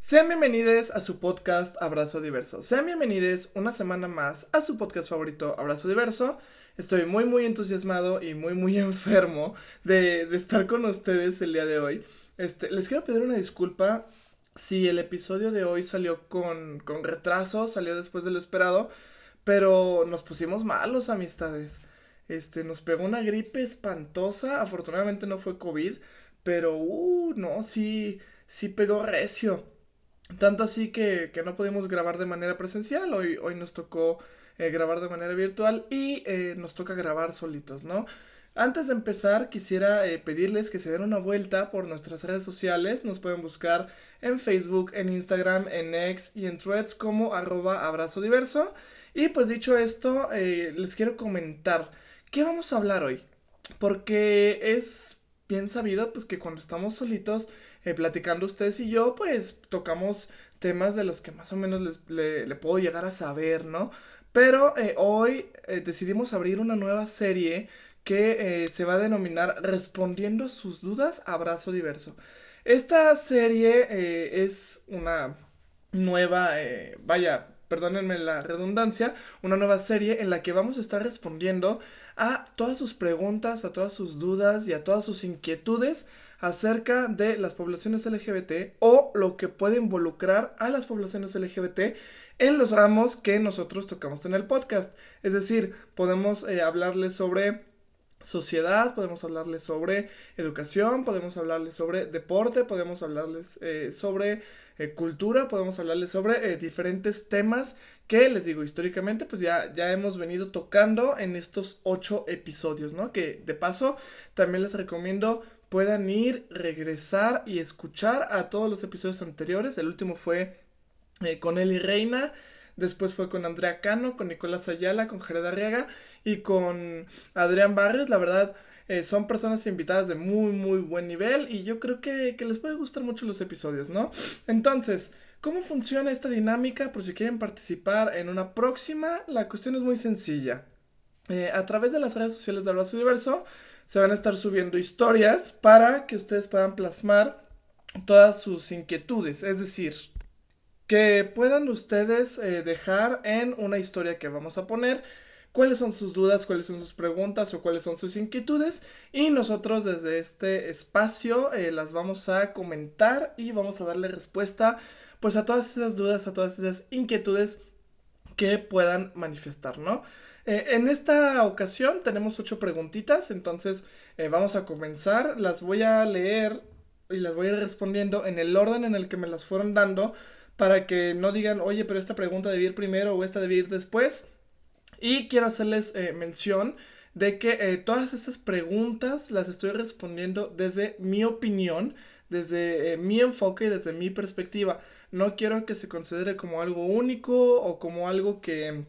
Sean bienvenidos a su podcast Abrazo Diverso. Sean bienvenidos una semana más a su podcast favorito Abrazo Diverso. Estoy muy muy entusiasmado y muy muy enfermo de, estar con ustedes el día de hoy. Este, les quiero pedir una disculpa si el episodio de hoy salió con, con retraso, salió después de lo esperado, pero nos pusimos malos amistades. Este, nos pegó una gripe espantosa, afortunadamente no fue COVID, pero, uh, no, sí, sí pegó recio. Tanto así que, que no pudimos grabar de manera presencial, hoy, hoy nos tocó eh, grabar de manera virtual y eh, nos toca grabar solitos, ¿no? Antes de empezar, quisiera eh, pedirles que se den una vuelta por nuestras redes sociales. Nos pueden buscar en Facebook, en Instagram, en X y en Threads como arroba abrazo diverso. Y pues dicho esto, les quiero comentar qué vamos a hablar hoy. Porque es bien sabido pues que cuando estamos solitos eh, platicando ustedes y yo, pues tocamos temas de los que más o menos le, puedo llegar a saber, ¿no? Pero eh, hoy eh, decidimos abrir una nueva serie que se va a denominar Respondiendo sus dudas, abrazo diverso. Esta serie es una nueva, vaya, perdónenme la redundancia, una nueva serie en la que vamos a estar respondiendo a todas sus preguntas, a todas sus dudas y a todas sus inquietudes acerca de las poblaciones LGBT o lo que puede involucrar a las poblaciones LGBT en los ramos que nosotros tocamos en el podcast. Es decir, podemos eh, hablarles sobre sociedad, podemos hablarles sobre educación, podemos hablarles sobre deporte, podemos hablarles eh, sobre eh, cultura, podemos hablarles sobre diferentes temas que les digo históricamente pues ya, ya hemos venido tocando en estos ocho episodios, ¿no? Que de paso también les recomiendo puedan ir, regresar y escuchar a todos los episodios anteriores. El último fue eh, con Eli Reina, después fue con Andrea Cano, con Nicolás Ayala, con Jared Arriaga y con Adrián Barrios. La verdad, eh, son personas invitadas de muy, muy buen nivel y yo creo que, les puede gustar mucho los episodios, ¿no? Entonces, ¿cómo funciona esta dinámica? Por si quieren participar en una próxima, la cuestión es muy sencilla. Eh, a través de las redes sociales de Abrazo Diverso, se van a estar subiendo historias para que ustedes puedan plasmar todas sus inquietudes. Es decir, que puedan ustedes eh, dejar en una historia que vamos a poner cuáles son sus dudas, cuáles son sus preguntas o cuáles son sus inquietudes y nosotros desde este espacio eh, las vamos a comentar y vamos a darle respuesta pues a todas esas dudas, a todas esas inquietudes que puedan manifestar, ¿no? Eh, en esta ocasión tenemos ocho preguntitas, entonces eh, vamos a comenzar. Las voy a leer y las voy a ir respondiendo en el orden en el que me las fueron dando para que no digan, oye, pero esta pregunta debe ir primero o esta debe ir después. Y quiero hacerles eh, mención de que todas estas preguntas las estoy respondiendo desde mi opinión, desde mi enfoque y desde mi perspectiva. No quiero que se considere como algo único o como algo que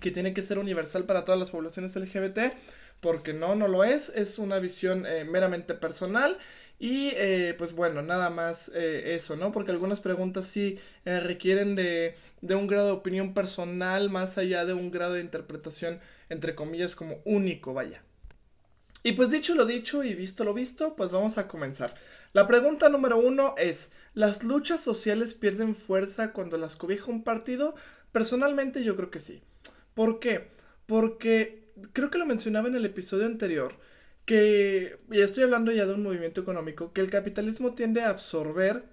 que tiene que ser universal para todas las poblaciones LGBT, porque no, no lo es, es una visión eh, meramente personal y eh, pues bueno, nada más eh, eso, ¿no? Porque algunas preguntas sí requieren de, de, un grado de opinión personal más allá de un grado de interpretación, entre comillas, como único, vaya. Y pues dicho lo dicho y visto lo visto, pues vamos a comenzar. La pregunta número uno es, ¿las luchas sociales pierden fuerza cuando las cobija un partido? Personalmente yo creo que sí. ¿Por qué? Porque creo que lo mencionaba en el episodio anterior, que, y estoy hablando ya de un movimiento económico, que el capitalismo tiende a absorber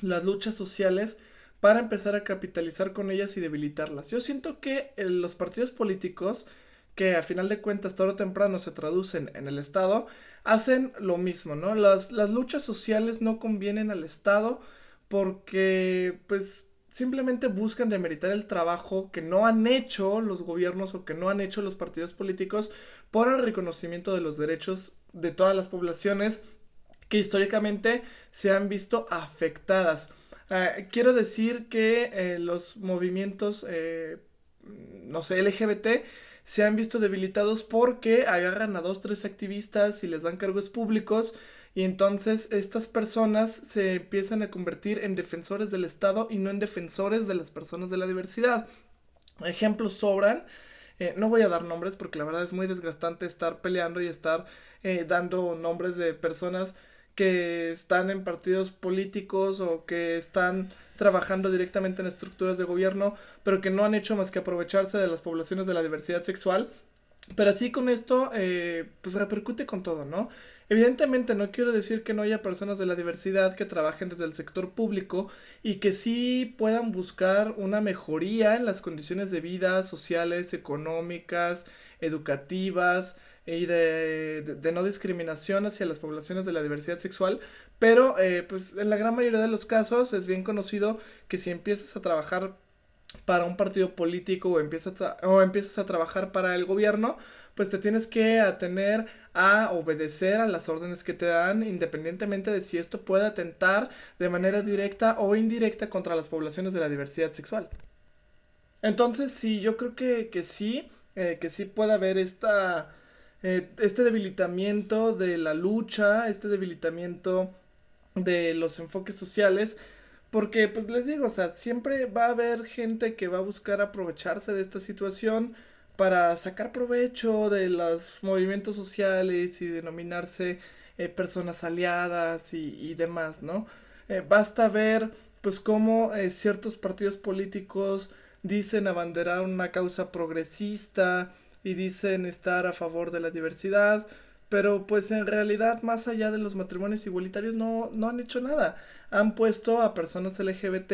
las luchas sociales para empezar a capitalizar con ellas y debilitarlas. Yo siento que los partidos políticos, que a final de cuentas tarde o temprano se traducen en el Estado, hacen lo mismo, ¿no? Las, las luchas sociales no convienen al Estado porque, pues, simplemente buscan demeritar el trabajo que no han hecho los gobiernos o que no han hecho los partidos políticos por el reconocimiento de los derechos de todas las poblaciones que históricamente se han visto afectadas. Eh, quiero decir que eh, los movimientos, eh, no sé, LGBT se han visto debilitados porque agarran a dos, tres activistas y les dan cargos públicos y entonces estas personas se empiezan a convertir en defensores del Estado y no en defensores de las personas de la diversidad. Ejemplos sobran. Eh, no voy a dar nombres porque la verdad es muy desgastante estar peleando y estar eh, dando nombres de personas que están en partidos políticos o que están trabajando directamente en estructuras de gobierno, pero que no han hecho más que aprovecharse de las poblaciones de la diversidad sexual. Pero así con esto, eh, pues repercute con todo, ¿no? Evidentemente no quiero decir que no haya personas de la diversidad que trabajen desde el sector público y que sí puedan buscar una mejoría en las condiciones de vida sociales, económicas, educativas, y de, no discriminación hacia las poblaciones de la diversidad sexual, pero eh, pues en la gran mayoría de los casos es bien conocido que si empiezas a trabajar para un partido político o empiezas a trabajar para el gobierno, pues te tienes que atener a obedecer a las órdenes que te dan independientemente de si esto puede atentar de manera directa o indirecta contra las poblaciones de la diversidad sexual. Entonces sí, yo creo que, que sí, eh, que sí puede haber esta eh, este debilitamiento de la lucha, este debilitamiento de los enfoques sociales, porque pues les digo, o sea, siempre va a haber gente que va a buscar aprovecharse de esta situación para sacar provecho de los movimientos sociales y denominarse eh, personas aliadas y, demás, ¿no? Eh, basta ver pues cómo ciertos partidos políticos dicen abanderar una causa progresista, y dicen estar a favor de la diversidad, pero pues en realidad más allá de los matrimonios igualitarios no, no han hecho nada. Han puesto a personas LGBT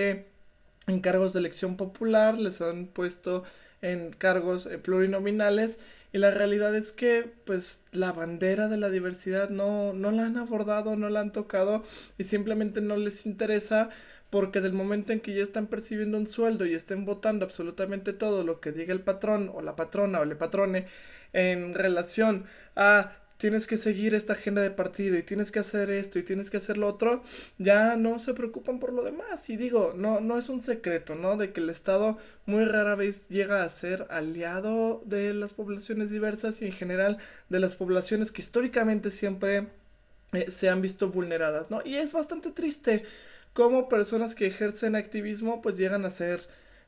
en cargos de elección popular, les han puesto en cargos eh, plurinominales y la realidad es que pues la bandera de la diversidad no, no la han abordado, no la han tocado y simplemente no les interesa porque del momento en que ya están percibiendo un sueldo y estén votando absolutamente todo lo que diga el patrón o la patrona o el patrone en relación a tienes que seguir esta agenda de partido y tienes que hacer esto y tienes que hacer lo otro, ya no se preocupan por lo demás. Y digo, no, no es un secreto, ¿no? De que el Estado muy rara vez llega a ser aliado de las poblaciones diversas y en general de las poblaciones que históricamente siempre eh, se han visto vulneradas, ¿no? Y es bastante triste cómo personas que ejercen activismo pues llegan a ser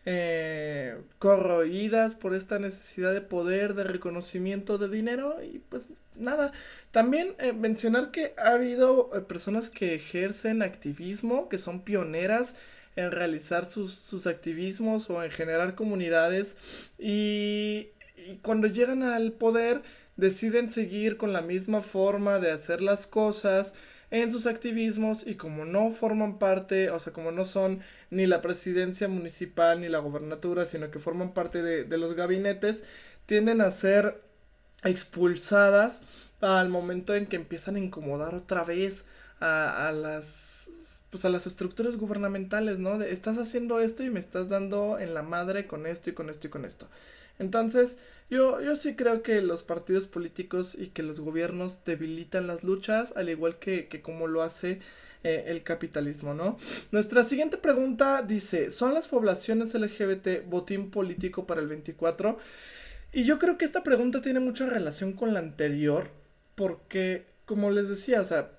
eh, corroídas por esta necesidad de poder, de reconocimiento, de dinero y pues nada. También eh, mencionar que ha habido eh, personas que ejercen activismo, que son pioneras en realizar sus, sus activismos o en generar comunidades y, y cuando llegan al poder deciden seguir con la misma forma de hacer las cosas en sus activismos y como no forman parte, o sea, como no son ni la presidencia municipal ni la gobernatura, sino que forman parte de, los gabinetes, tienden a ser expulsadas al momento en que empiezan a incomodar otra vez a, a las pues a las estructuras gubernamentales, ¿no? De, estás haciendo esto y me estás dando en la madre con esto y con esto y con esto. Entonces, yo, yo sí creo que los partidos políticos y que los gobiernos debilitan las luchas, al igual que, que como lo hace eh, el capitalismo, ¿no? Nuestra siguiente pregunta dice, ¿son las poblaciones LGBT botín político para el 24? Y yo creo que esta pregunta tiene mucha relación con la anterior, porque, como les decía, o sea,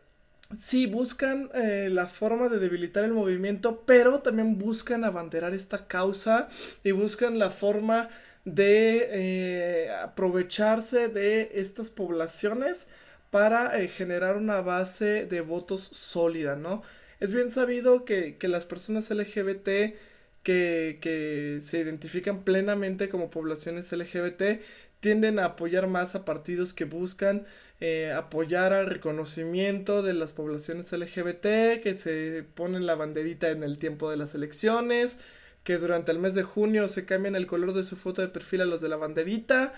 sí buscan eh, la forma de debilitar el movimiento, pero también buscan abanderar esta causa y buscan la forma de eh, aprovecharse de estas poblaciones para eh, generar una base de votos sólida, ¿no? Es bien sabido que, que las personas LGBT que, que, se identifican plenamente como poblaciones LGBT tienden a apoyar más a partidos que buscan eh, apoyar al reconocimiento de las poblaciones LGBT, que se ponen la banderita en el tiempo de las elecciones, que durante el mes de junio se cambian el color de su foto de perfil a los de la banderita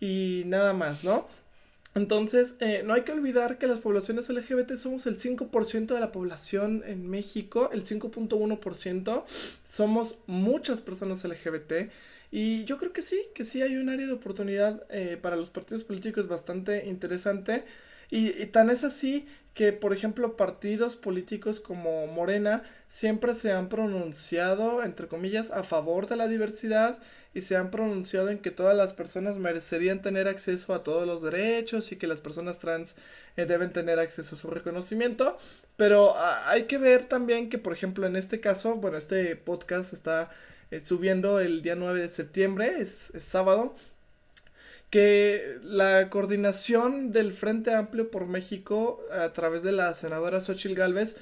y nada más, ¿no? Entonces, eh, no hay que olvidar que las poblaciones LGBT somos el 5% de la población en México, el 5.1%. Somos muchas personas LGBT. Y yo creo que sí, que sí hay un área de oportunidad eh, para los partidos políticos bastante interesante. Y, y, tan es así que, por ejemplo, partidos políticos como Morena siempre se han pronunciado, entre comillas, a favor de la diversidad y se han pronunciado en que todas las personas merecerían tener acceso a todos los derechos y que las personas trans eh, deben tener acceso a su reconocimiento. Pero ah, hay que ver también que, por ejemplo, en este caso, bueno, este podcast está eh, subiendo el día 9 de septiembre, es, es sábado. Que la coordinación del Frente Amplio por México a través de la senadora Xochil Gálvez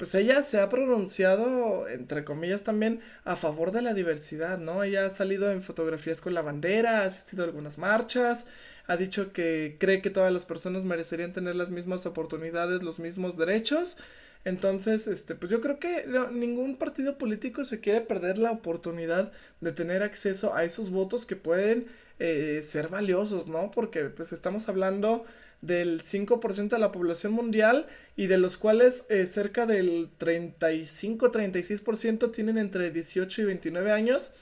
pues ella se ha pronunciado, entre comillas también, a favor de la diversidad, ¿no? Ella ha salido en fotografías con la bandera, ha asistido a algunas marchas, ha dicho que cree que todas las personas merecerían tener las mismas oportunidades, los mismos derechos. Entonces, este, pues yo creo que ningún partido político se quiere perder la oportunidad de tener acceso a esos votos que pueden eh, ser valiosos, ¿no? Porque pues estamos hablando del 5% de la población mundial y de los cuales eh, cerca del 35-36% tienen entre 18 y 29 años.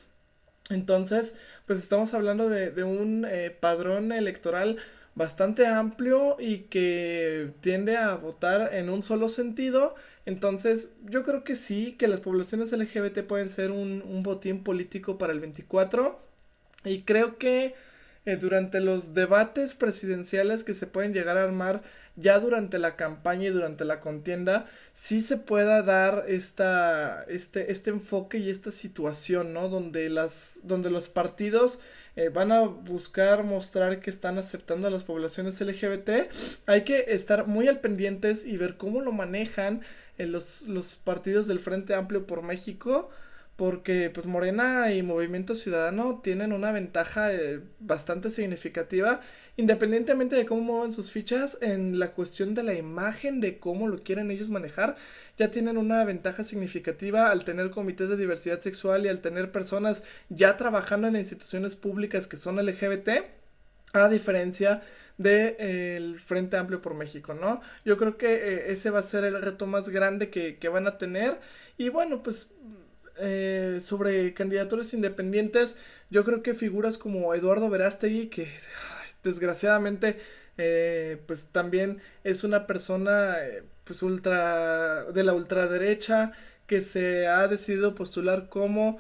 Entonces, pues estamos hablando de, un eh, padrón electoral bastante amplio y que tiende a votar en un solo sentido. Entonces, yo creo que sí, que las poblaciones LGBT pueden ser un, un botín político para el 24. Y creo que eh, durante los debates presidenciales que se pueden llegar a armar ya durante la campaña y durante la contienda, sí se pueda dar esta, este, este enfoque y esta situación, ¿no? Donde, las, donde los partidos eh, van a buscar mostrar que están aceptando a las poblaciones LGBT. Hay que estar muy al pendientes y ver cómo lo manejan eh, los, los partidos del Frente Amplio por México porque pues Morena y Movimiento Ciudadano tienen una ventaja eh, bastante significativa independientemente de cómo muevan sus fichas en la cuestión de la imagen de cómo lo quieren ellos manejar ya tienen una ventaja significativa al tener comités de diversidad sexual y al tener personas ya trabajando en instituciones públicas que son LGBT a diferencia del de, Frente Amplio por México, ¿no? Yo creo que eh, ese va a ser el reto más grande que, que van a tener y bueno, pues eh, sobre candidaturas independientes, yo creo que figuras como Eduardo Verástegui, que desgraciadamente eh, pues también es una persona eh, pues ultra de la ultraderecha que se ha decidido postular como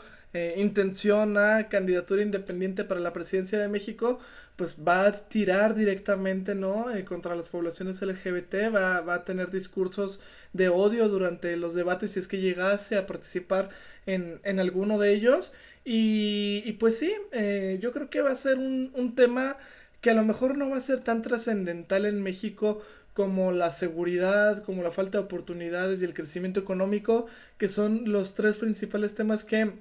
intención a candidatura independiente para la presidencia de México, pues va a tirar directamente, ¿no? contra las poblaciones LGBT, va, va, a tener discursos de odio durante los debates si es que llegase a participar en, en alguno de ellos. Y, pues sí, eh, yo creo que va a ser un, un tema que a lo mejor no va a ser tan trascendental en México como la seguridad, como la falta de oportunidades y el crecimiento económico, que son los tres principales temas que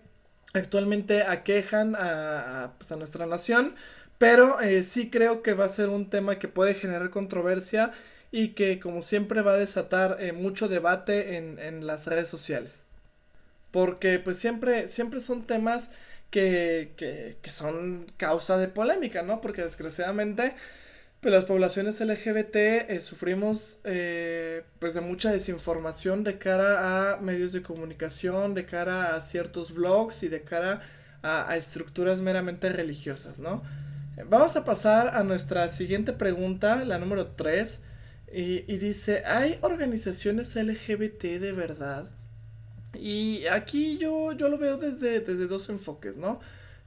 actualmente aquejan a, pues a nuestra nación. Pero eh, sí creo que va a ser un tema que puede generar controversia y que como siempre va a desatar eh, mucho debate en, en las redes sociales porque pues siempre, siempre son temas que, que, que son causa de polémica, ¿no? Porque desgraciadamente pues las poblaciones LGBT eh, sufrimos eh, pues de mucha desinformación de cara a medios de comunicación, de cara a ciertos blogs y de cara a, a estructuras meramente religiosas, ¿no? Vamos a pasar a nuestra siguiente pregunta, la número 3, y, dice, ¿hay organizaciones LGBT de verdad? Y aquí yo, yo lo veo desde, desde dos enfoques, ¿no?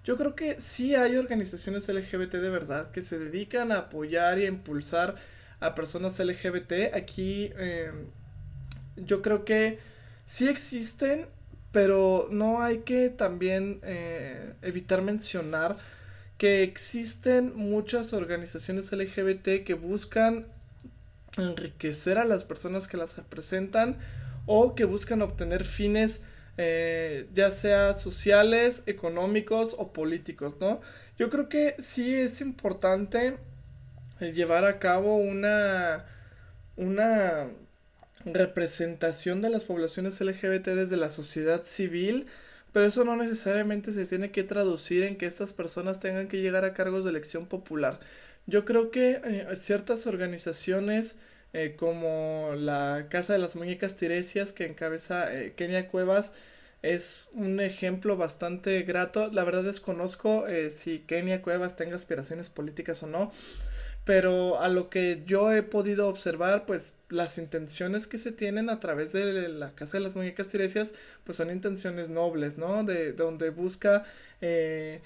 Yo creo que sí hay organizaciones LGBT de verdad que se dedican a apoyar y a impulsar a personas LGBT. Aquí em, yo creo que sí existen, pero no hay que también eh, evitar mencionar que existen muchas organizaciones LGBT que buscan enriquecer a las personas que las representan o que buscan obtener fines eh, ya sea sociales, económicos o políticos, ¿no? Yo creo que sí es importante eh, llevar a cabo una, una representación de las poblaciones LGBT desde la sociedad civil, pero eso no necesariamente se tiene que traducir en que estas personas tengan que llegar a cargos de elección popular. Yo creo que eh, ciertas organizaciones eh, como la Casa de las Muñecas Tiresias que encabeza eh, Kenia Cuevas es un ejemplo bastante grato. La verdad desconozco si Kenia Cuevas tenga aspiraciones políticas o no, pero a lo que yo he podido observar, pues las intenciones que se tienen a través de la Casa de las Muñecas Tiresias, pues son intenciones nobles, ¿no? De donde busca eh,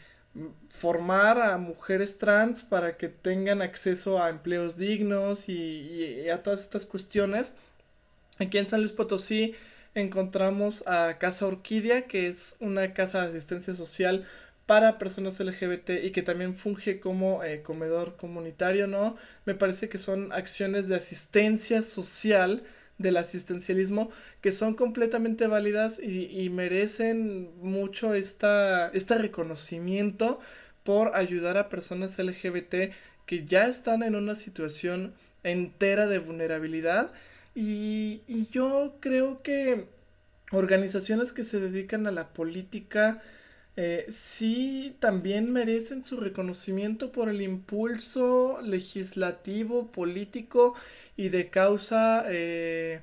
formar a mujeres trans para que tengan acceso a empleos dignos y, a todas estas cuestiones. Aquí en San Luis Potosí encontramos a Casa Orquídea, que es una casa de asistencia social para personas LGBT y que también funge como eh, comedor comunitario, ¿no? Me parece que son acciones de asistencia social del asistencialismo que son completamente válidas y, merecen mucho esta, este reconocimiento por ayudar a personas LGBT que ya están en una situación entera de vulnerabilidad y yo creo que organizaciones que se dedican a la política eh, sí también merecen su reconocimiento por el impulso legislativo, político y de causa, eh,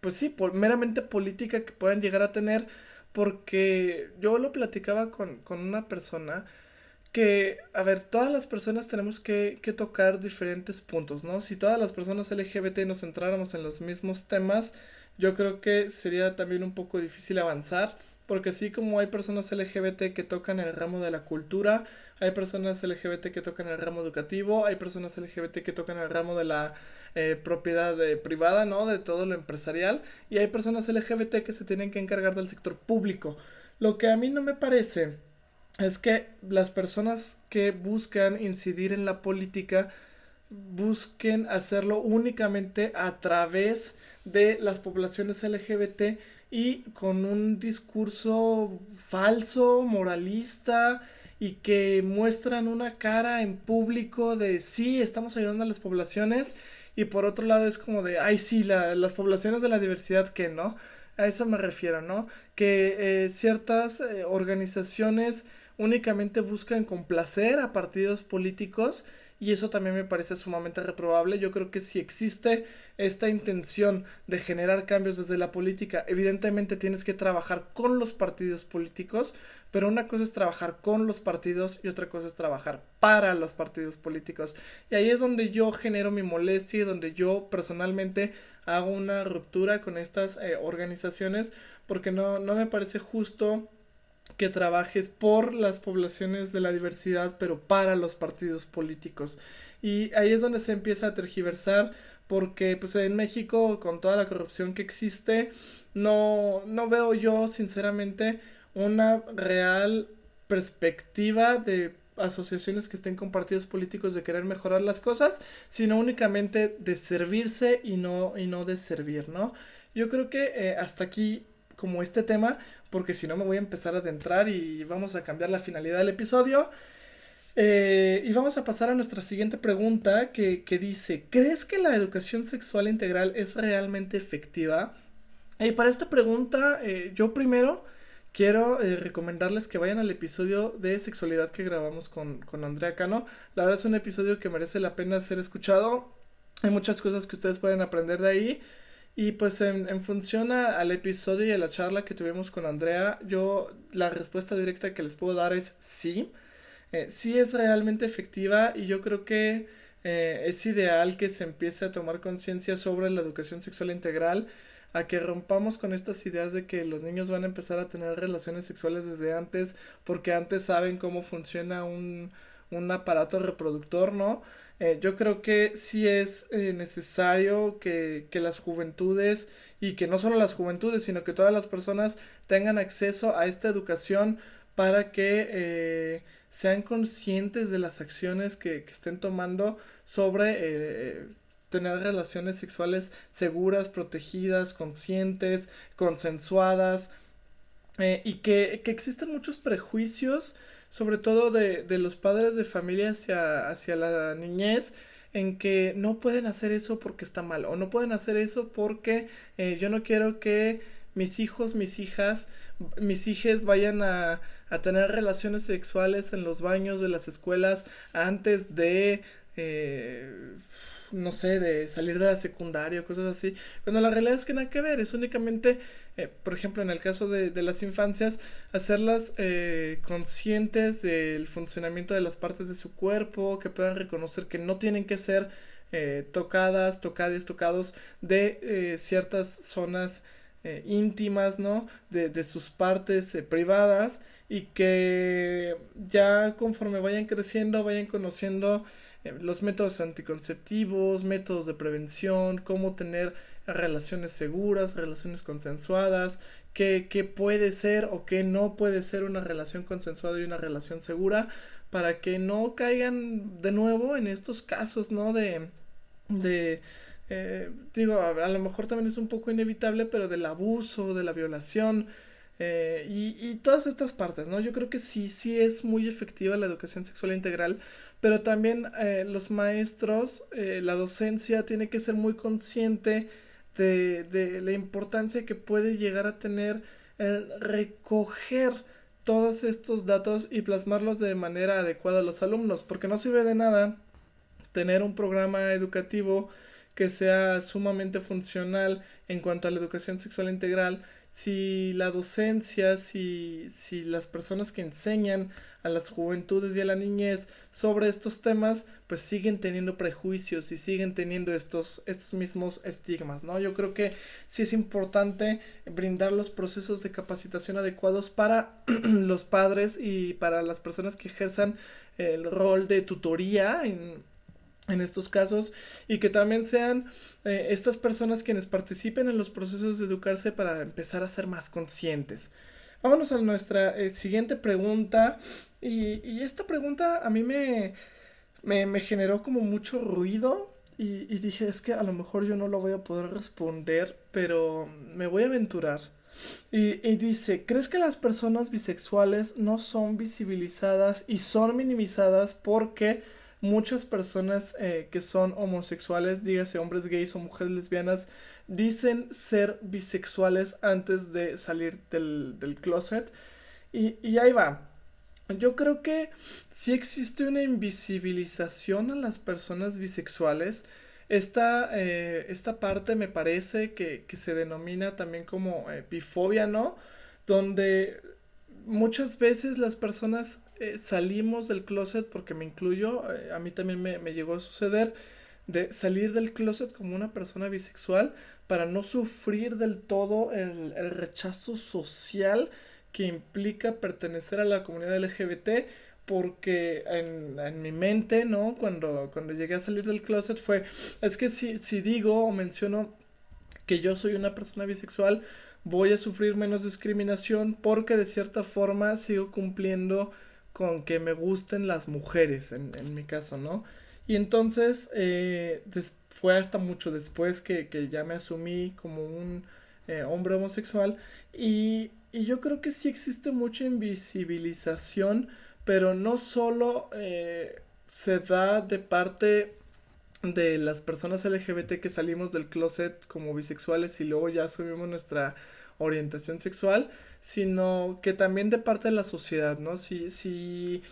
pues sí, por, meramente política que puedan llegar a tener, porque yo lo platicaba con, con una persona que, a ver, todas las personas tenemos que, que tocar diferentes puntos, ¿no? Si todas las personas LGBT nos centráramos en los mismos temas, yo creo que sería también un poco difícil avanzar porque así como hay personas LGBT que tocan el ramo de la cultura, hay personas LGBT que tocan el ramo educativo, hay personas LGBT que tocan el ramo de la eh, propiedad eh, privada, ¿no? De todo lo empresarial, y hay personas LGBT que se tienen que encargar del sector público. Lo que a mí no me parece es que las personas que buscan incidir en la política busquen hacerlo únicamente a través de las poblaciones LGBT y con un discurso falso, moralista y que muestran una cara en público de sí, estamos ayudando a las poblaciones y por otro lado es como de, ay sí, la, las poblaciones de la diversidad que no, a eso me refiero, ¿no? Que eh, ciertas eh, organizaciones únicamente buscan complacer a partidos políticos y eso también me parece sumamente reprobable. Yo creo que si existe esta intención de generar cambios desde la política, evidentemente tienes que trabajar con los partidos políticos, pero una cosa es trabajar con los partidos y otra cosa es trabajar para los partidos políticos. Y ahí es donde yo genero mi molestia y donde yo personalmente hago una ruptura con estas eh, organizaciones porque no, no me parece justo que trabajes por las poblaciones de la diversidad, pero para los partidos políticos. Y ahí es donde se empieza a tergiversar, porque pues en México, con toda la corrupción que existe, no, no veo yo, sinceramente, una real perspectiva de asociaciones que estén con partidos políticos de querer mejorar las cosas, sino únicamente de servirse y no, y no de servir, ¿no? Yo creo que eh, hasta aquí como este tema, porque si no me voy a empezar a adentrar y vamos a cambiar la finalidad del episodio. Eh, y vamos a pasar a nuestra siguiente pregunta que, dice, ¿crees que la educación sexual integral es realmente efectiva? Y para esta pregunta, eh, yo primero quiero eh, recomendarles que vayan al episodio de sexualidad que grabamos con, con Andrea Cano. La verdad es un episodio que merece la pena ser escuchado. Hay muchas cosas que ustedes pueden aprender de ahí. Y pues en, en función al episodio y a la charla que tuvimos con Andrea, yo la respuesta directa que les puedo dar es sí. Eh, sí es realmente efectiva y yo creo que eh, es ideal que se empiece a tomar conciencia sobre la educación sexual integral, a que rompamos con estas ideas de que los niños van a empezar a tener relaciones sexuales desde antes porque antes saben cómo funciona un, un aparato reproductor, ¿no? Eh, yo creo que sí es eh, necesario que, que, las juventudes y que no solo las juventudes, sino que todas las personas tengan acceso a esta educación para que eh, sean conscientes de las acciones que, que estén tomando sobre tener relaciones sexuales seguras, protegidas, conscientes, consensuadas y que, que existen muchos prejuicios sobre todo de, de los padres de familia hacia, hacia la niñez, en que no pueden hacer eso porque está mal o no pueden hacer eso porque eh, yo no quiero que mis hijos, mis hijas, mis hijas vayan a, a, tener relaciones sexuales en los baños de las escuelas antes de eh, no sé, de salir de la secundaria cosas así, cuando la realidad es que nada que ver, es únicamente, eh, por ejemplo, en el caso de, de las infancias, hacerlas eh, conscientes del funcionamiento de las partes de su cuerpo, que puedan reconocer que no tienen que ser eh, tocadas, tocadas, tocados de eh, ciertas zonas eh, íntimas, ¿no? De, de sus partes privadas y que ya conforme vayan creciendo, vayan conociendo los métodos anticonceptivos, métodos de prevención, cómo tener relaciones seguras, relaciones consensuadas, qué, qué puede ser o qué no puede ser una relación consensuada y una relación segura, para que no caigan de nuevo en estos casos, ¿no? De, de eh, digo, a, lo mejor también es un poco inevitable, pero del abuso, de la violación eh, y, y, todas estas partes, ¿no? Yo creo que sí, sí es muy efectiva la educación sexual integral, pero también eh, los maestros, la docencia tiene que ser muy consciente de, de la importancia que puede llegar a tener el recoger todos estos datos y plasmarlos de manera adecuada a los alumnos, porque no sirve de nada tener un programa educativo que sea sumamente funcional en cuanto a la educación sexual integral, si la docencia, si, si las personas que enseñan a las juventudes y a la niñez sobre estos temas, pues siguen teniendo prejuicios y siguen teniendo estos, estos mismos estigmas, ¿no? Yo creo que sí es importante brindar los procesos de capacitación adecuados para los padres y para las personas que ejerzan el rol de tutoría en, en estos casos y que también sean eh, estas personas quienes participen en los procesos de educarse para empezar a ser más conscientes. Vámonos a nuestra eh, siguiente pregunta y, y, esta pregunta a mí me, me, me generó como mucho ruido y, y, dije es que a lo mejor yo no lo voy a poder responder pero me voy a aventurar. Y, y dice, ¿crees que las personas bisexuales no son visibilizadas y son minimizadas porque muchas personas eh, que son homosexuales, dígase hombres gays o mujeres lesbianas, dicen ser bisexuales antes de salir del, del closet. Y, y, ahí va. Yo creo que si existe una invisibilización a las personas bisexuales. Esta, eh, esta parte me parece que, que, se denomina también como eh, bifobia, ¿no? Donde muchas veces las personas eh, salimos del closet, porque me incluyo, eh, a mí también me, me, llegó a suceder, de salir del closet como una persona bisexual para no sufrir del todo el, el rechazo social que implica pertenecer a la comunidad LGBT porque en, en, mi mente, ¿no? Cuando, cuando llegué a salir del closet fue, es que si, si digo o menciono que yo soy una persona bisexual, voy a sufrir menos discriminación porque de cierta forma sigo cumpliendo con que me gusten las mujeres, en, mi caso, ¿no? Y entonces eh, fue hasta mucho después que, que, ya me asumí como un eh, hombre homosexual y, y, yo creo que sí existe mucha invisibilización, pero no solo eh, se da de parte de las personas LGBT que salimos del closet como bisexuales y luego ya asumimos nuestra orientación sexual, sino que también de parte de la sociedad, ¿no? Si, si,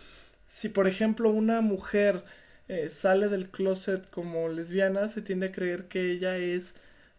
si por ejemplo una mujer eh, sale del closet como lesbiana, se tiende a creer que ella es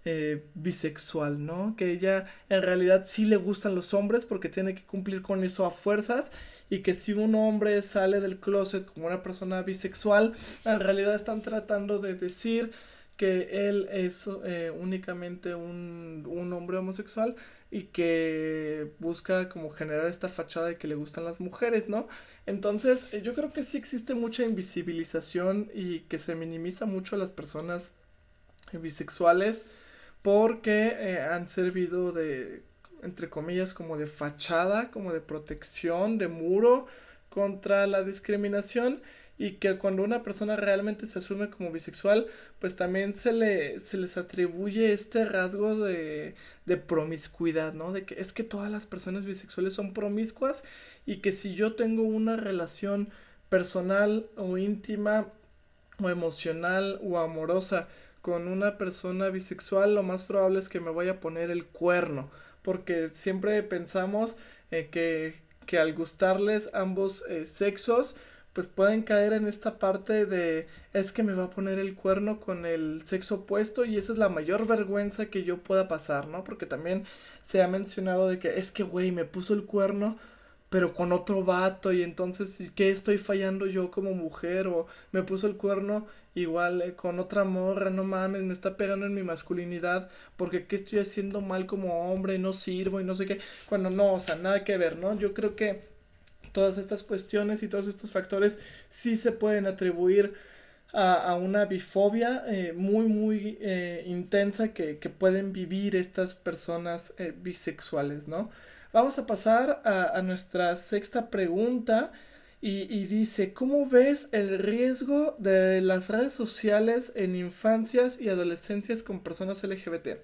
eh, bisexual, ¿no? Que ella en realidad sí le gustan los hombres porque tiene que cumplir con eso a fuerzas y que si un hombre sale del closet como una persona bisexual, en realidad están tratando de decir que él es eh, únicamente un, un hombre homosexual y que busca como generar esta fachada de que le gustan las mujeres, ¿no? Entonces, eh, yo creo que sí existe mucha invisibilización y que se minimiza mucho a las personas bisexuales porque eh, han servido de, entre comillas, como de fachada, como de protección, de muro contra la discriminación y que cuando una persona realmente se asume como bisexual, pues también se le se les atribuye este rasgo de, de promiscuidad, ¿no? De que es que todas las personas bisexuales son promiscuas y que si yo tengo una relación personal o íntima o emocional o amorosa con una persona bisexual, lo más probable es que me vaya a poner el cuerno, porque siempre pensamos eh, que, que al gustarles ambos eh, sexos, pues pueden caer en esta parte de es que me va a poner el cuerno con el sexo opuesto y esa es la mayor vergüenza que yo pueda pasar, ¿no? Porque también se ha mencionado de que es que, güey, me puso el cuerno pero con otro vato y entonces ¿qué estoy fallando yo como mujer? O me puso el cuerno igual eh, con otra morra, no mames, me está pegando en mi masculinidad porque qué estoy haciendo mal como hombre, no sirvo y no sé qué, cuando no, o sea, nada que ver, ¿no? Yo creo que todas estas cuestiones y todos estos factores sí se pueden atribuir a, una bifobia eh, muy, muy eh, intensa que, pueden vivir estas personas eh, bisexuales, ¿no? Vamos a pasar a, nuestra sexta pregunta y, y, dice, ¿cómo ves el riesgo de las redes sociales en infancias y adolescencias con personas LGBT?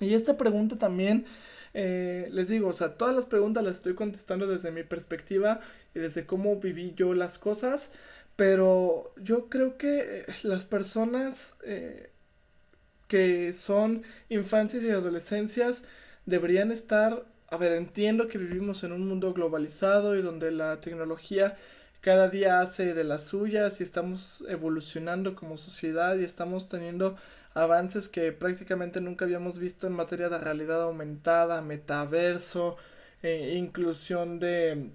Y esta pregunta también les digo, o sea, todas las preguntas las estoy contestando desde mi perspectiva y desde cómo viví yo las cosas. Pero yo creo que eh, las personas eh, que son infancias y adolescencias deberían estar, a ver, entiendo que vivimos en un mundo globalizado y donde la tecnología cada día hace de las suyas y estamos evolucionando como sociedad y estamos teniendo avances que prácticamente nunca habíamos visto en materia de realidad aumentada, metaverso, eh, inclusión de,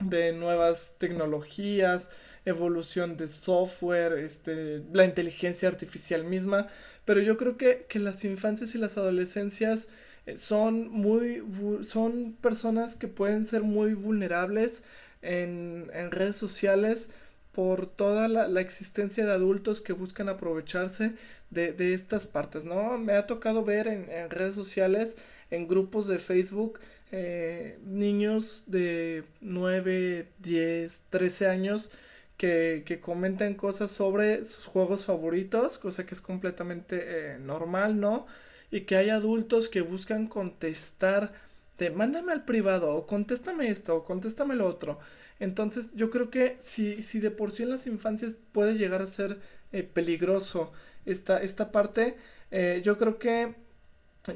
de nuevas tecnologías, evolución de software, este, la inteligencia artificial misma, pero yo creo que, que las infancias y las adolescencias eh, son muy, son personas que pueden ser muy vulnerables en, en redes sociales por toda la, la, existencia de adultos que buscan aprovecharse de, de estas partes, ¿no? Me ha tocado ver en, en redes sociales, en grupos de Facebook, eh, niños de 9, 10, 13 años que, que comentan cosas sobre sus juegos favoritos, cosa que es completamente eh, normal, ¿no? Y que hay adultos que buscan contestar de mándame al privado, o contéstame esto, o contéstame lo otro. Entonces yo creo que si, si de por sí en las infancias puede llegar a ser eh, peligroso esta, esta parte, eh, yo creo que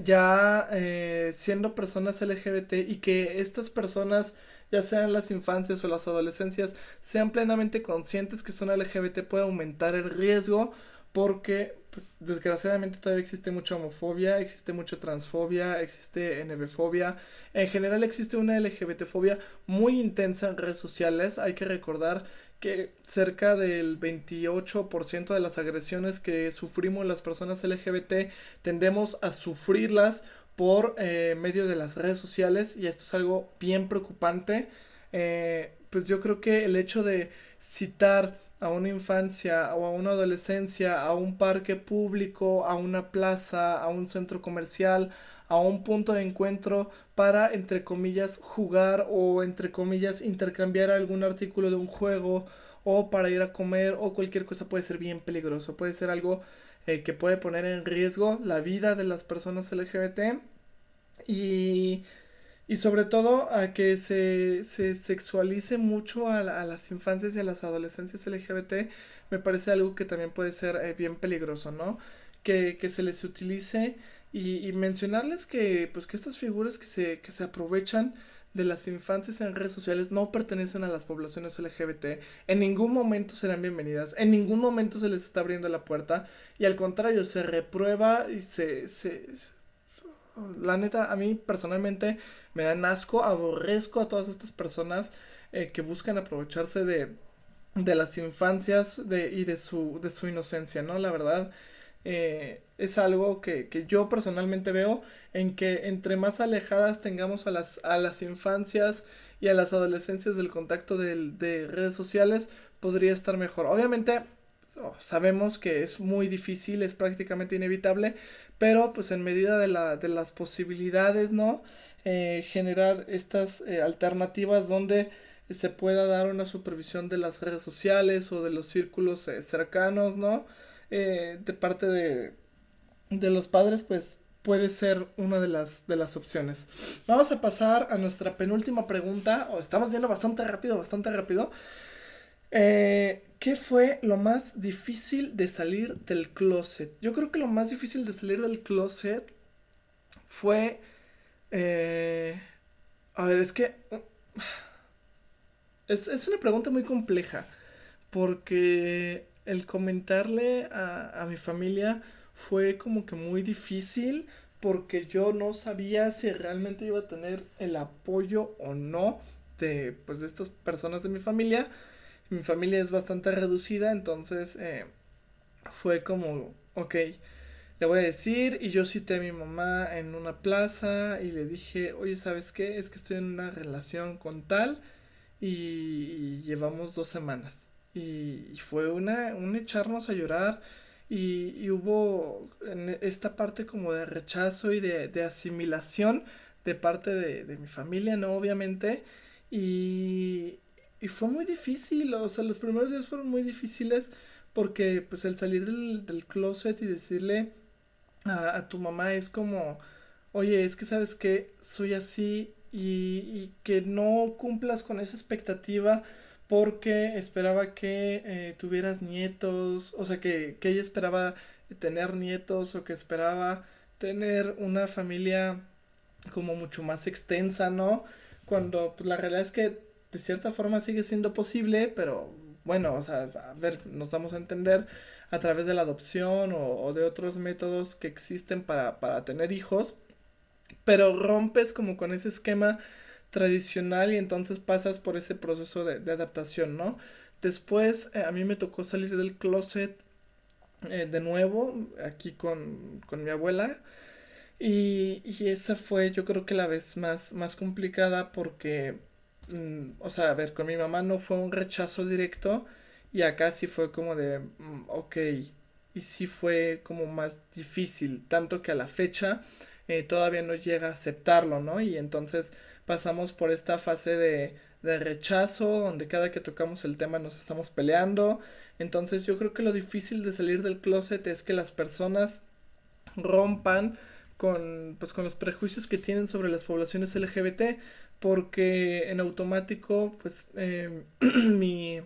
ya siendo personas LGBT y que estas personas ya sean las infancias o las adolescencias, sean plenamente conscientes que son LGBT puede aumentar el riesgo porque pues, desgraciadamente todavía existe mucha homofobia, existe mucha transfobia, existe NBfobia, en general existe una LGBTfobia muy intensa en redes sociales, hay que recordar que cerca del 28% de las agresiones que sufrimos las personas LGBT tendemos a sufrirlas por eh, medio de las redes sociales y esto es algo bien preocupante. Eh, pues yo creo que el hecho de citar a una infancia o a una adolescencia a un parque público, a una plaza, a un centro comercial, a un punto de encuentro para, entre comillas, jugar o, entre comillas, intercambiar algún artículo de un juego o para ir a comer o cualquier cosa puede ser bien peligroso, puede ser algo eh, que puede poner en riesgo la vida de las personas LGBT y, y sobre todo a que se, se sexualice mucho a, a, las infancias y a las adolescencias LGBT me parece algo que también puede ser eh, bien peligroso, ¿no? Que, que se les utilice y, y, mencionarles que pues que estas figuras que se, que se aprovechan de las infancias en redes sociales no pertenecen a las poblaciones LGBT, en ningún momento serán bienvenidas, en ningún momento se les está abriendo la puerta y al contrario se reprueba y se, se la neta a mí personalmente me dan asco, aborrezco a todas estas personas eh, que buscan aprovecharse de, de las infancias y de su, de su inocencia, ¿no? La verdad, eh, es algo que, que, yo personalmente veo en que entre más alejadas tengamos a las, a las infancias y a las adolescencias del contacto de redes sociales, podría estar mejor. Obviamente oh, sabemos que es muy difícil, es prácticamente inevitable, pero pues en medida de, la, de las posibilidades, ¿no? Eh, generar estas eh, alternativas donde se pueda dar una supervisión de las redes sociales o de los círculos cercanos, ¿no? Eh, de parte de, de los padres, pues puede ser una de las, de las opciones. Vamos a pasar a nuestra penúltima pregunta. o estamos yendo bastante rápido, bastante rápido. Eh, ¿Qué fue lo más difícil de salir del closet? Yo creo que lo más difícil de salir del closet fue... Eh, a ver, es que... Es, es una pregunta muy compleja. Porque el comentarle a, a mi familia fue como que muy difícil porque yo no sabía si realmente iba a tener el apoyo o no de pues de estas personas de mi familia mi familia es bastante reducida entonces eh, fue como ok le voy a decir y yo cité a mi mamá en una plaza y le dije oye sabes qué es que estoy en una relación con tal y, llevamos dos semanas y, fue una, un echarnos a llorar y, hubo esta parte como de rechazo y de, asimilación de parte de, mi familia, ¿no? Obviamente. Y, y fue muy difícil, o sea, los primeros días fueron muy difíciles porque pues el salir del, del closet y decirle a, a, tu mamá es como, oye, es que sabes que soy así y, y que no cumplas con esa expectativa porque esperaba que eh, tuvieras nietos, o sea, que, que ella esperaba tener nietos o que esperaba tener una familia como mucho más extensa, ¿no? Cuando pues, la realidad es que de cierta forma sigue siendo posible, pero bueno, o sea, a ver, nos vamos a entender a través de la adopción o, de otros métodos que existen para, para tener hijos, pero rompes como con ese esquema tradicional y entonces pasas por ese proceso de, adaptación, ¿no? Después eh, a mí me tocó salir del closet eh, de nuevo, aquí con, con mi abuela. Y, y, esa fue yo creo que la vez más, más complicada porque, mm, o sea, a ver, con mi mamá no fue un rechazo directo y acá sí fue como de, mm, ok, y sí fue como más difícil, tanto que a la fecha eh, todavía no llega a aceptarlo, ¿no? Y entonces pasamos por esta fase de, de rechazo, donde cada que tocamos el tema nos estamos peleando. Entonces yo creo que lo difícil de salir del closet es que las personas rompan con, pues, con los prejuicios que tienen sobre las poblaciones LGBT, porque en automático, pues eh, mi,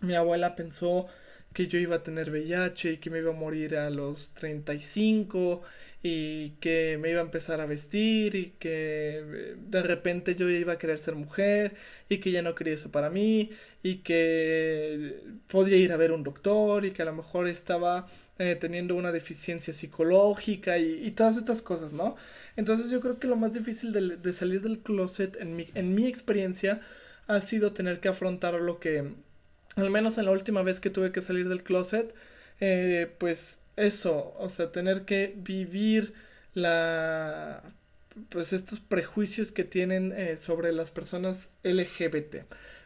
mi abuela pensó que yo iba a tener VIH y que me iba a morir a los 35 y que me iba a empezar a vestir y que de repente yo iba a querer ser mujer y que ya no quería eso para mí y que podía ir a ver un doctor y que a lo mejor estaba eh, teniendo una deficiencia psicológica y, todas estas cosas, ¿no? Entonces yo creo que lo más difícil de, salir del closet en mi, en mi experiencia ha sido tener que afrontar lo que, al menos en la última vez que tuve que salir del closet, eh, pues eso, o sea, tener que vivir la pues estos prejuicios que tienen eh, sobre las personas LGBT.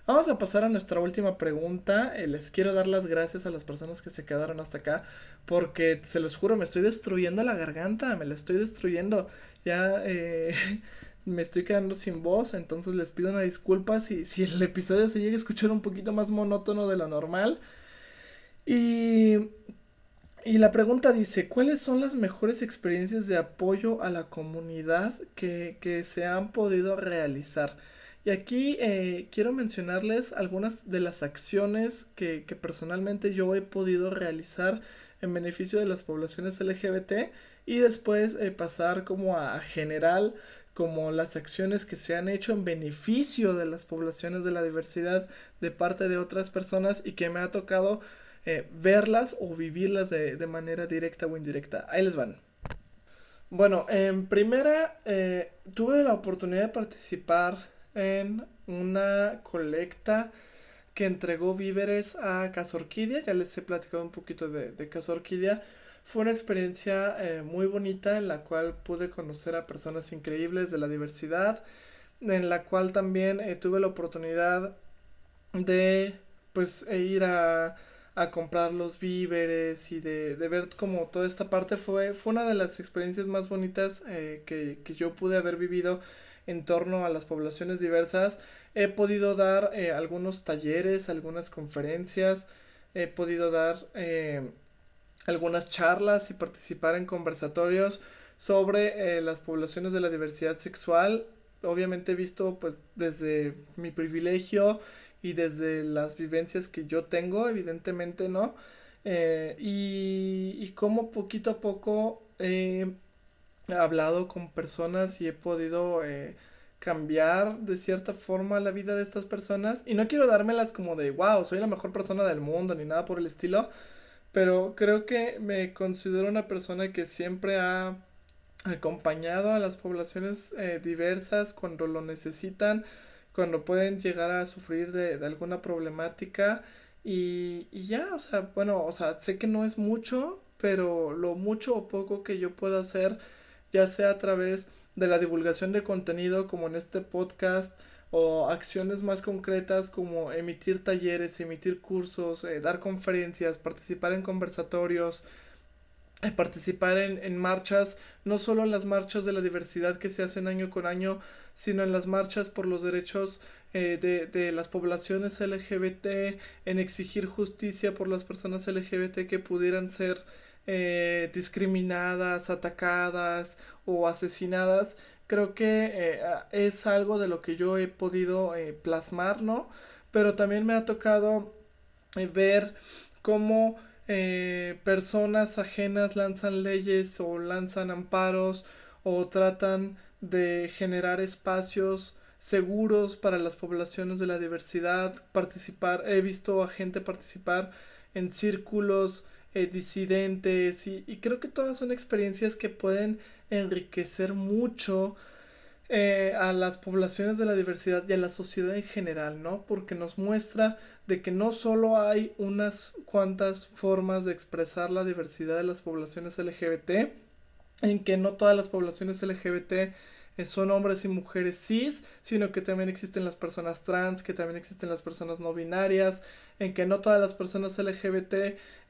Vamos a pasar a nuestra última pregunta. Eh, les quiero dar las gracias a las personas que se quedaron hasta acá porque se los juro, me estoy destruyendo la garganta, me la estoy destruyendo. Ya eh, me estoy quedando sin voz, entonces les pido una disculpa si, si el episodio se llega a escuchar un poquito más monótono de lo normal. Y y la pregunta dice, ¿cuáles son las mejores experiencias de apoyo a la comunidad que, que se han podido realizar? Y aquí eh, quiero mencionarles algunas de las acciones que, personalmente yo he podido realizar en beneficio de las poblaciones LGBT y después eh, pasar como a, a, general como las acciones que se han hecho en beneficio de las poblaciones de la diversidad de parte de otras personas y que me ha tocado eh, verlas o vivirlas de, manera directa o indirecta. Ahí les van. Bueno, en primera tuve la oportunidad de participar en una colecta que entregó víveres a Casa Orquídea. Ya les he platicado un poquito de, de Casa Orquídea. Fue una experiencia eh, muy bonita en la cual pude conocer a personas increíbles de la diversidad, en la cual también tuve la oportunidad de pues ir a a comprar los víveres y de, de, ver como toda esta parte fue, fue una de las experiencias más bonitas eh, que, que, yo pude haber vivido en torno a las poblaciones diversas. He podido dar eh, algunos talleres, algunas conferencias, he podido dar eh, algunas charlas y participar en conversatorios sobre las poblaciones de la diversidad sexual. Obviamente visto pues desde mi privilegio y desde las vivencias que yo tengo, evidentemente, ¿no? Eh, y, y como poquito a poco hablado con personas y he podido eh, cambiar de cierta forma la vida de estas personas. Y no quiero dármelas como de, wow, soy la mejor persona del mundo, ni nada por el estilo. Pero creo que me considero una persona que siempre ha acompañado a las poblaciones eh, diversas cuando lo necesitan cuando pueden llegar a sufrir de, alguna problemática y, y, ya, o sea, bueno, o sea, sé que no es mucho, pero lo mucho o poco que yo puedo hacer, ya sea a través de la divulgación de contenido como en este podcast o acciones más concretas como emitir talleres, emitir cursos, eh, dar conferencias, participar en conversatorios, eh, participar en, en marchas, no solo en las marchas de la diversidad que se hacen año con año, sino en las marchas por los derechos eh, de, de, las poblaciones LGBT, en exigir justicia por las personas LGBT que pudieran ser eh, discriminadas, atacadas o asesinadas creo que eh, es algo de lo que yo he podido eh, plasmar, ¿no? Pero también me ha tocado eh, ver cómo personas ajenas lanzan leyes o lanzan amparos o tratan de generar espacios seguros para las poblaciones de la diversidad, participar, he visto a gente participar en círculos disidentes y, creo que todas son experiencias que pueden enriquecer mucho eh, a las poblaciones de la diversidad y a la sociedad en general, ¿no? Porque nos muestra de que no solo hay unas cuantas formas de expresar la diversidad de las poblaciones LGBT, en que no todas las poblaciones LGBT eh, son hombres y mujeres cis, sino que también existen las personas trans, que también existen las personas no binarias, en que no todas las personas LGBT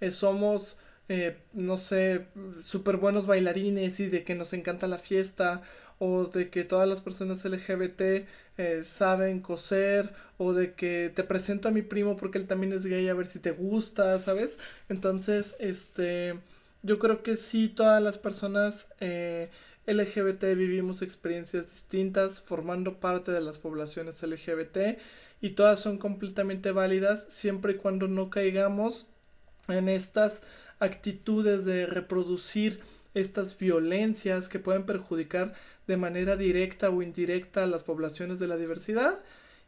eh, somos eh, no sé, súper buenos bailarines y de que nos encanta la fiesta o de que todas las personas LGBT eh, saben coser o de que te presento a mi primo porque él también es gay a ver si te gusta, ¿sabes? Entonces, este, yo creo que sí, todas las personas eh, LGBT vivimos experiencias distintas formando parte de las poblaciones LGBT y todas son completamente válidas siempre y cuando no caigamos en estas actitudes de reproducir estas violencias que pueden perjudicar de manera directa o indirecta a las poblaciones de la diversidad.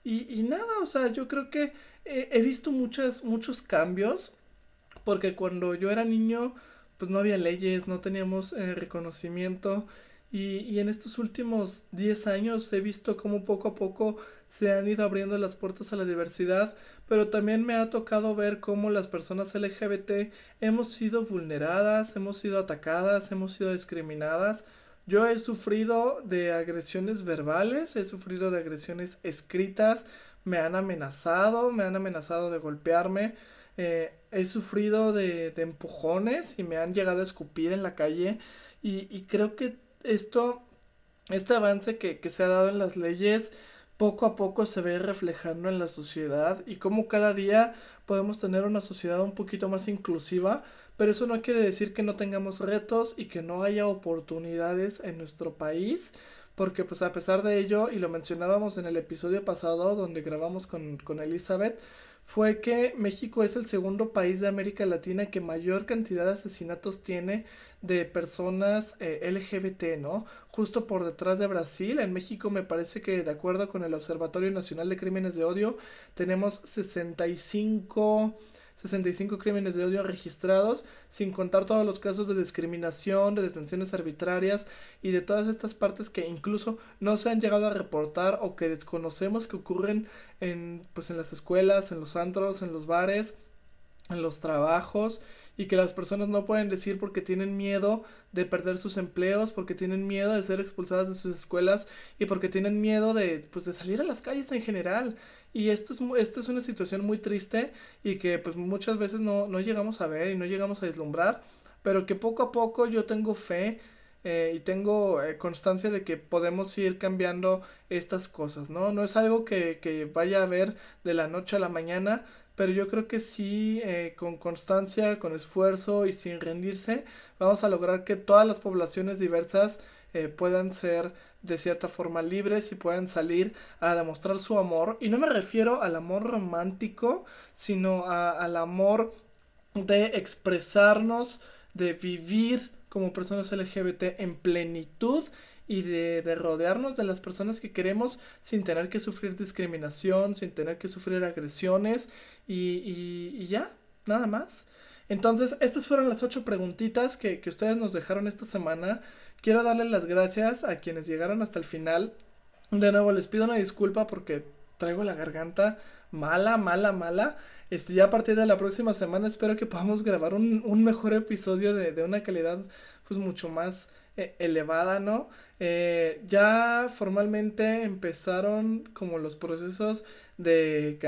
Y, nada, o sea, yo creo que he visto muchas, muchos cambios, porque cuando yo era niño, pues no había leyes, no teníamos eh, reconocimiento, y, y en estos últimos 10 años he visto cómo poco a poco se han ido abriendo las puertas a la diversidad, pero también me ha tocado ver cómo las personas LGBT hemos sido vulneradas, hemos sido atacadas, hemos sido discriminadas. Yo he sufrido de agresiones verbales, he sufrido de agresiones escritas, me han amenazado, me han amenazado de golpearme, eh, he sufrido de, de, empujones y me han llegado a escupir en la calle y, y creo que esto, este avance que, que se ha dado en las leyes, poco a poco se ve reflejando en la sociedad y cómo cada día podemos tener una sociedad un poquito más inclusiva, pero eso no quiere decir que no tengamos retos y que no haya oportunidades en nuestro país, porque pues a pesar de ello, y lo mencionábamos en el episodio pasado donde grabamos con, con Elizabeth, fue que México es el segundo país de América Latina que mayor cantidad de asesinatos tiene de personas eh, LGBT, ¿no? Justo por detrás de Brasil. En México me parece que de acuerdo con el Observatorio Nacional de Crímenes de Odio tenemos 65 65 crímenes de odio registrados, sin contar todos los casos de discriminación, de detenciones arbitrarias y de todas estas partes que incluso no se han llegado a reportar o que desconocemos que ocurren en pues en las escuelas, en los antros, en los bares, en los trabajos y que las personas no pueden decir porque tienen miedo de perder sus empleos, porque tienen miedo de ser expulsadas de sus escuelas y porque tienen miedo de pues de salir a las calles en general. Y esto es, esto es una situación muy triste y que pues muchas veces no, no llegamos a ver y no llegamos a deslumbrar, pero que poco a poco yo tengo fe eh, y tengo eh, constancia de que podemos ir cambiando estas cosas, ¿no? No es algo que, que vaya a ver de la noche a la mañana, pero yo creo que sí, eh, con constancia, con esfuerzo y sin rendirse, vamos a lograr que todas las poblaciones diversas puedan ser de cierta forma libres y puedan salir a demostrar su amor. Y no me refiero al amor romántico, sino a, al amor de expresarnos, de vivir como personas LGBT en plenitud y de, de, rodearnos de las personas que queremos sin tener que sufrir discriminación, sin tener que sufrir agresiones y, y, ya, nada más. Entonces, estas fueron las ocho preguntitas que, que ustedes nos dejaron esta semana. Quiero darles las gracias a quienes llegaron hasta el final. De nuevo, les pido una disculpa porque traigo la garganta mala, mala, mala. Este, ya a partir de la próxima semana espero que podamos grabar un, un mejor episodio de, de, una calidad pues mucho más eh, elevada, ¿no? Eh, ya formalmente empezaron como los procesos de,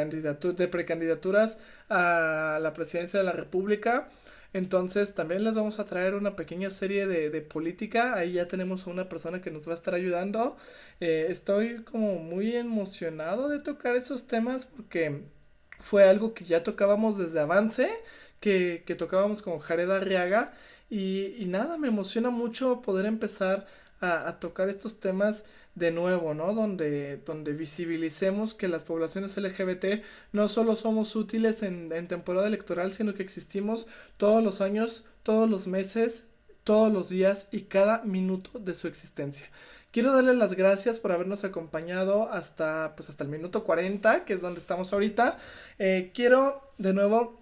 de precandidaturas a la presidencia de la República. Entonces también les vamos a traer una pequeña serie de, de política. Ahí ya tenemos a una persona que nos va a estar ayudando. Eh, estoy como muy emocionado de tocar esos temas porque fue algo que ya tocábamos desde Avance, que, que tocábamos con Jared Arriaga. Y, y nada, me emociona mucho poder empezar a tocar estos temas de nuevo, ¿no? Donde, donde visibilicemos que las poblaciones LGBT no solo somos útiles en, en temporada electoral, sino que existimos todos los años, todos los meses, todos los días y cada minuto de su existencia. Quiero darle las gracias por habernos acompañado hasta, pues hasta el minuto 40, que es donde estamos ahorita. Eh, quiero de nuevo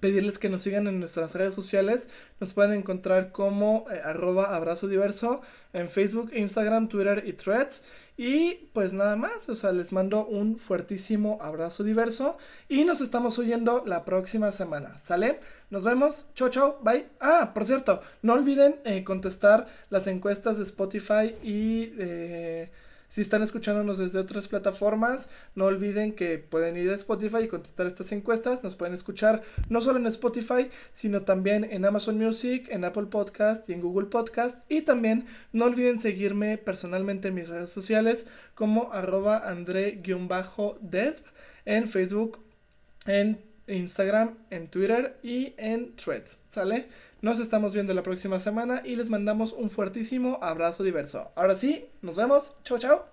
pedirles que nos sigan en nuestras redes sociales. Nos pueden encontrar como eh, arroba abrazo diverso en Facebook, Instagram, Twitter y Threads. Y pues nada más, o sea, les mando un fuertísimo abrazo diverso y nos estamos oyendo la próxima semana, ¿sale? Nos vemos, chao, chao, bye. Ah, por cierto, no olviden eh, contestar las encuestas de Spotify y... Eh, si están escuchándonos desde otras plataformas, no olviden que pueden ir a Spotify y contestar estas encuestas. Nos pueden escuchar no solo en Spotify, sino también en Amazon Music, en Apple Podcast y en Google Podcast. Y también no olviden seguirme personalmente en mis redes sociales como arroba andre-desb en Facebook, en Instagram, en Twitter y en Threads. ¿Sale? Nos estamos viendo la próxima semana y les mandamos un fuertísimo abrazo diverso. Ahora sí, nos vemos. Chao, chao.